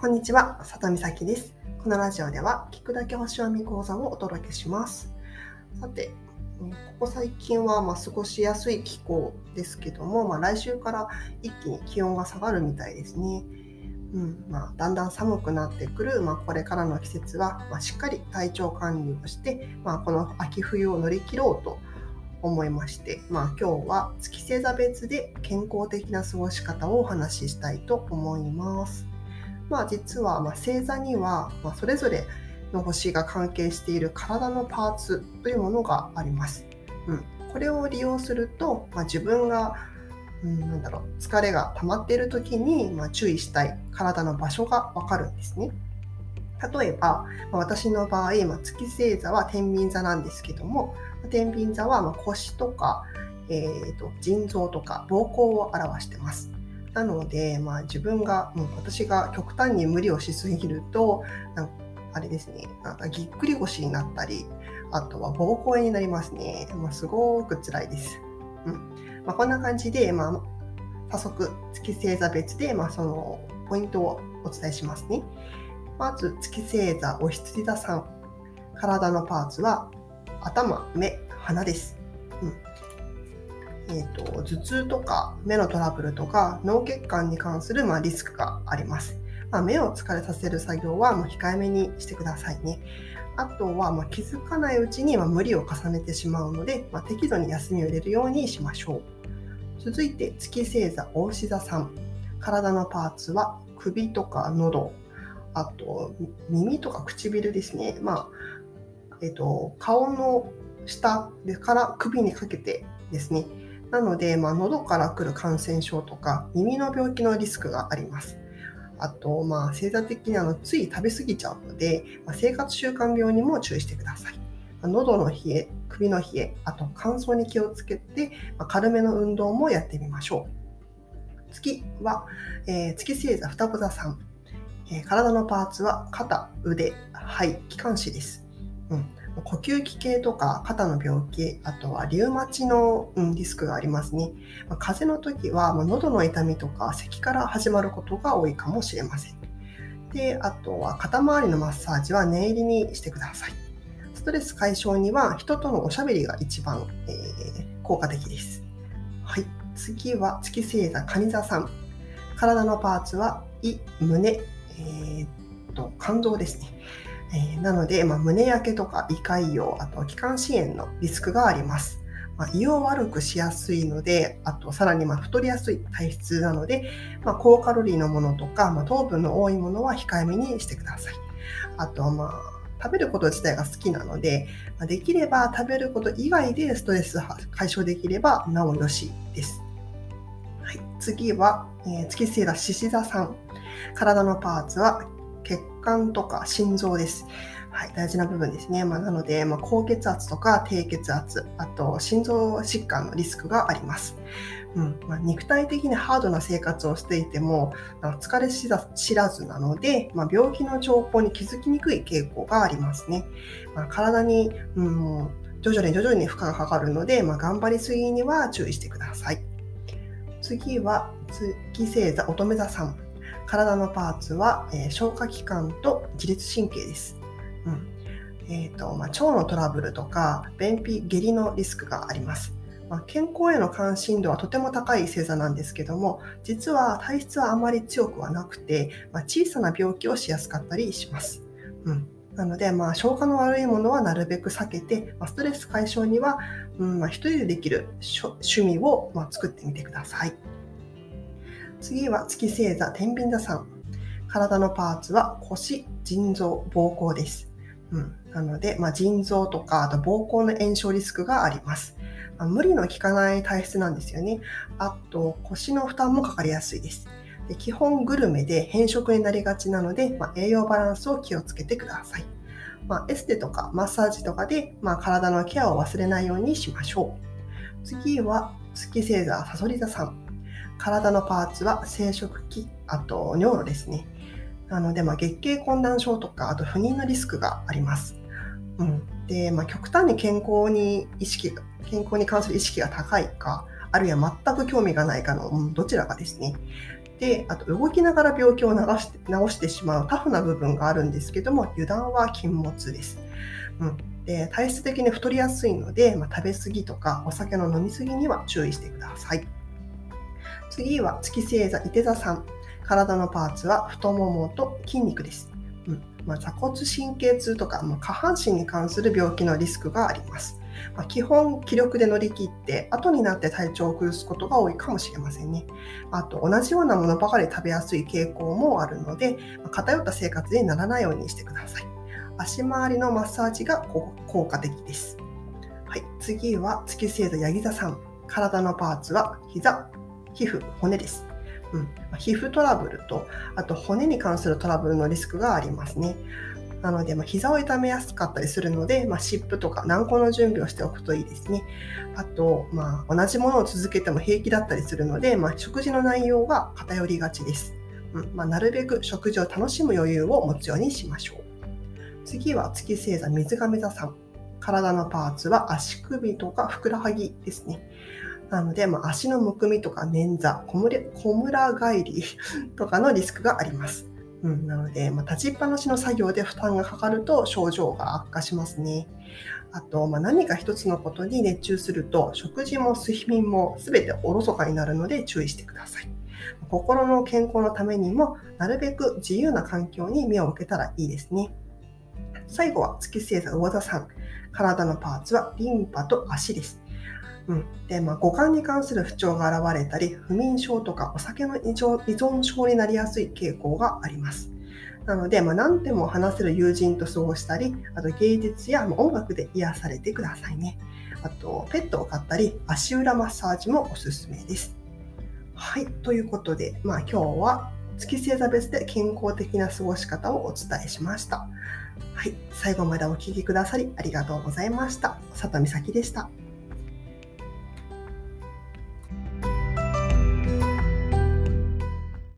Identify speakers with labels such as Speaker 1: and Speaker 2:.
Speaker 1: こんにちは、佐藤美咲です。このラジオでは、聞くだけ星読み講座をお届けします。さて、ここ最近はま過ごしやすい気候ですけども、まあ、来週から一気に気温が下がるみたいですね。うんまあ、だんだん寒くなってくる、まあ、これからの季節は、ましっかり体調管理をして、まあ、この秋冬を乗り切ろうと思いまして、まあ、今日は月星座別で健康的な過ごし方をお話ししたいと思います。まあ、実は、ま星座には、まそれぞれの星が関係している体のパーツというものがあります。うん、これを利用すると、まあ、自分が、うん、なんだろう疲れが溜まっている時に、まあ、注意したい体の場所がわかるんですね。例えば、ま私の場合、ま月星座は天秤座なんですけども天秤座はま腰とか、えーと、腎臓とか膀胱を表してます。なので、まあ、自分が、もう私が極端に無理をしすぎると、あれですね、なんかぎっくり腰になったり、あとは膀胱炎になりますね。まあ、すごく辛いです。うんまあ、こんな感じで、まあ、早速、月星座別で、まあ、そのポイントをお伝えしますね。まず、月星座お羊座さん。体のパーツは頭、目、鼻です。えーと、頭痛とか目のトラブルとか脳血管に関する、まあ、リスクがあります。まあ、目を疲れさせる作業はもう控えめにしてくださいね。あとは、まあ、気づかないうちに、ま無理を重ねてしまうので、ま適度に休みを入れるようにしましょう。続いて月星座大志座さん体のパーツは首とか喉あと耳とか唇ですね、まあえっと、顔の下から首にかけてですねなので、まあ、喉から来る感染症とか耳の病気のリスクがありますあと、まあ、星座的にあのつい食べ過ぎちゃうので、まあ、生活習慣病にも注意してください。喉の冷え、首の冷え、あと乾燥に気をつけて、まあ、軽めの運動もやってみましょう。月は、えー、月星座双子座さん、えー、体のパーツは肩、腕、肺、気管支です。うん呼吸器系とか肩の病気、あとはリウマチの、リスクがありますね。まあ、風邪の時は、まあ、喉の痛みとか咳から始まることが多いかもしれません。で、あとは肩周りのマッサージは念入りにしてください。ストレス解消には人とのおしゃべりが一番、えー、効果的です。はい。次は月星座、蟹座さん。体のパーツは胃、胸、えー、と肝臓ですね。えー、なので、まあ、胸焼けとか胃潰瘍、あと気管支炎のリスクがあります。まあ、胃を悪くしやすいので、あとさらにま太りやすい体質なので、まあ、高カロリーのものとか、ま糖分の多いものは控えめにしてください。あとまあ食べること自体が好きなので、まできれば食べること以外でストレス解消できればなおよしです。はい、次は、えー、月星座獅子座さん。体のパーツは血管とか心臓です。はい、大事な部分ですね。まあ、なので、まあ、高血圧とか低血圧、あと心臓疾患のリスクがあります。うんまあ、肉体的にハードな生活をしていても疲れ知らずなので、まあ、病気の兆候に気づきにくい傾向がありますね。まあ、体に、うん、徐々に徐々に負荷がかかるので、まあ、頑張りすぎには注意してください。次は月星座乙女座さん。体のパーツは、えー、消化器官と自律神経です。うんえーとまあ、腸のトラブルとか便秘、下痢のリスクがあります。まあ、健康への関心度はとても高い星座なんですけども実は体質はあまり強くはなくて、まあ、小さな病気をしやすかったりします。うんなので、まあ、消化の悪いものはなるべく避けて、まあ、ストレス解消には、うんまあ、人でできる趣味を、まあ、作ってみてください。次は月星座天秤座さん。体のパーツは腰、腎臓、膀胱です。うん、なので、まあ、腎臓とかあと膀胱の炎症リスクがあります。あ、無理の効かない体質なんですよね。あと腰の負担もかかりやすいです。で基本グルメで変色になりがちなので、まあ、栄養バランスを気をつけてください。まあ、エステとかマッサージとかで、まあ、体のケアを忘れないようにしましょう。次は月星座さそり座さん。体のパーツは生殖器、あと尿路ですね。なので、まあ、月経困難症とか、あと不妊のリスクがあります。うん、で、まあ、極端に健康に意識健康に関する意識が高いか、あるいは全く興味がないかの、うん、どちらかですね。で、あと動きながら病気を治して治してしまうタフな部分があるんですけども、油断は禁物です。うん、で体質的に太りやすいので、まあ、食べ過ぎとかお酒の飲み過ぎには注意してください。次は月星座、伊手座さん。体のパーツは太ももと筋肉です。うんまあ、座骨神経痛とか、まあ、下半身に関する病気のリスクがあります。まあ、基本気力で乗り切って後になって体調を崩すことが多いかもしれませんね。あと同じようなものばかり食べやすい傾向もあるので、まあ、偏った生活にならないようにしてください。足回りのマッサージが効果的です。はい、次は月星座ヤギ座さん。体のパーツは膝、皮膚、骨です。うん、皮膚トラブルとあと骨に関するトラブルのリスクがありますね。なので、まあ、膝を痛めやすかったりするので、まあ、湿布とか軟膏の準備をしておくといいですね。あと、まあ、同じものを続けても平気だったりするので、まあ、食事の内容が偏りがちです。うんまあ、なるべく食事を楽しむ余裕を持つようにしましょう。次は月星座水亀座さん。体のパーツは足首とかふくらはぎですね。なので、まあ、足のむくみとか捻挫、こむら返り とかのリスクがあります。うん、なので、まあ、立ちっぱなしの作業で負担がかかると症状が悪化しますね。あと、まあ、何か一つのことに熱中すると食事も睡眠も全ておろそかになるので注意してください。心の健康のためにもなるべく自由な環境に目を向けたらいいですね。最後は月星座魚座さん。体のパーツはリンパと足です。うん、で、まあ、五感に関する不調が現れたり、不眠症とかお酒の依存症になりやすい傾向があります。なので、まあ、何でも話せる友人と過ごしたり、あと芸術や音楽で癒されてくださいね。あと、ペットを飼ったり、足裏マッサージもおすすめです。はい、ということで、まあ、今日は月星座別で健康的な過ごし方をお伝えしました。はい、最後までお聴きくださりありがとうございました。佐藤美咲でした。